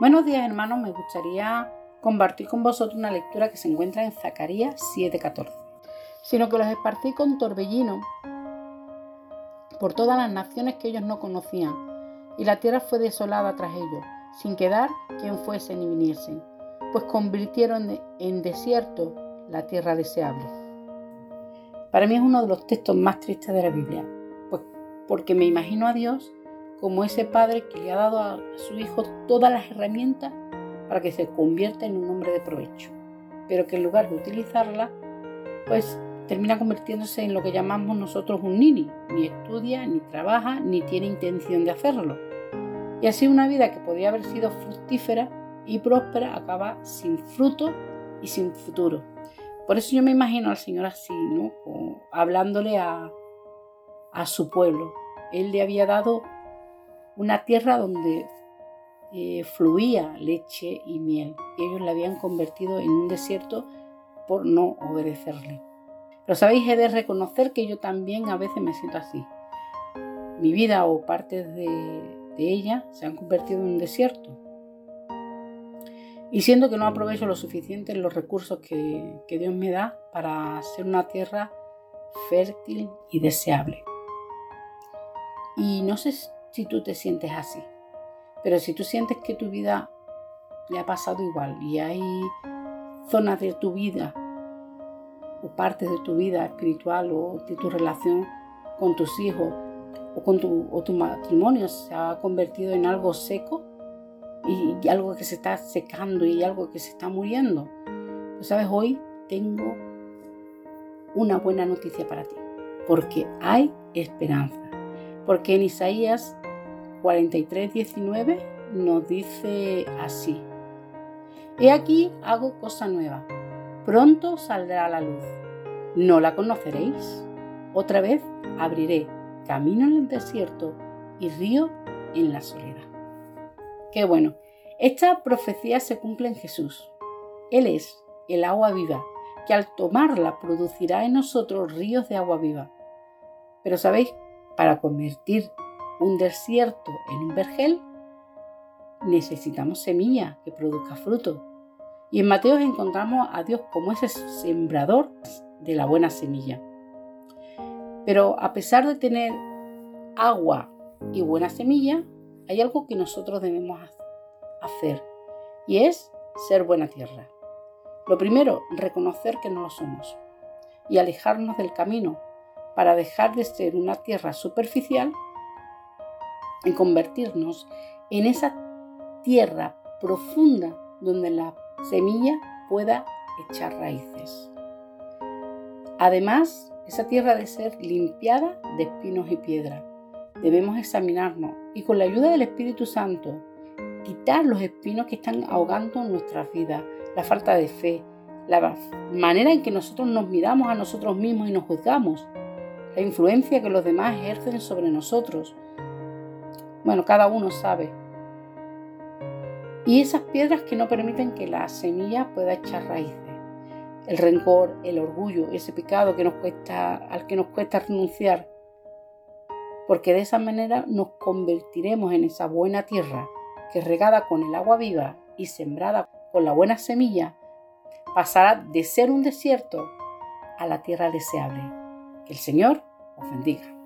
Buenos días hermanos, me gustaría compartir con vosotros una lectura que se encuentra en Zacarías 7:14, sino que los esparcí con torbellino por todas las naciones que ellos no conocían, y la tierra fue desolada tras ellos, sin quedar quien fuese ni viniesen, pues convirtieron en desierto la tierra deseable. Para mí es uno de los textos más tristes de la Biblia, pues porque me imagino a Dios como ese padre que le ha dado a su hijo todas las herramientas para que se convierta en un hombre de provecho, pero que en lugar de utilizarla, pues termina convirtiéndose en lo que llamamos nosotros un nini, ni estudia, ni trabaja, ni tiene intención de hacerlo. Y así una vida que podía haber sido fructífera y próspera acaba sin fruto y sin futuro. Por eso yo me imagino al Señor así, ¿no? hablándole a, a su pueblo. Él le había dado una tierra donde eh, fluía leche y miel y ellos la habían convertido en un desierto por no obedecerle. Pero sabéis, he de reconocer que yo también a veces me siento así. Mi vida o partes de, ella se han convertido en un desierto. Y siento que no aprovecho lo suficiente los recursos que, que Dios me da para ser una tierra fértil y deseable. Y no sé si tú te sientes así. Pero si tú sientes que tu vida le ha pasado igual y hay zonas de tu vida o partes de tu vida espiritual o de tu relación con tus hijos o con tu, matrimonio se ha convertido en algo seco y, algo que se está secando y algo que se está muriendo, pues sabes, hoy tengo una buena noticia para ti, porque hay esperanza. Porque en Isaías 43, 19 nos dice así. He aquí hago cosa nueva. Pronto saldrá la luz. ¿No la conoceréis? Otra vez abriré camino en el desierto y río en la soledad. Qué bueno. Esta profecía se cumple en Jesús. Él es el agua viva, que al tomarla producirá en nosotros ríos de agua viva. Pero sabéis, para convertir un desierto en un vergel, necesitamos semilla que produzca fruto. Y en Mateo encontramos a Dios como ese sembrador de la buena semilla. Pero a pesar de tener agua y buena semilla, hay algo que nosotros debemos hacer y es ser buena tierra. Lo primero, reconocer que no lo somos y alejarnos del camino para dejar de ser una tierra superficial y convertirnos en esa tierra profunda donde la semilla pueda echar raíces. Además, esa tierra debe ser limpiada de espinos y piedra. Debemos examinarnos y con la ayuda del Espíritu Santo quitar los espinos que están ahogando nuestras vidas, la falta de fe, la manera en que nosotros nos miramos a nosotros mismos y nos juzgamos, la influencia que los demás ejercen sobre nosotros, bueno, cada uno sabe. Y esas piedras que no permiten que la semilla pueda echar raíces. El rencor, el orgullo, ese pecado que nos cuesta, al que nos cuesta renunciar. Porque de esa manera nos convertiremos en esa buena tierra que regada con el agua viva y sembrada con la buena semilla, pasará de ser un desierto a la tierra deseable. Que el Señor os bendiga.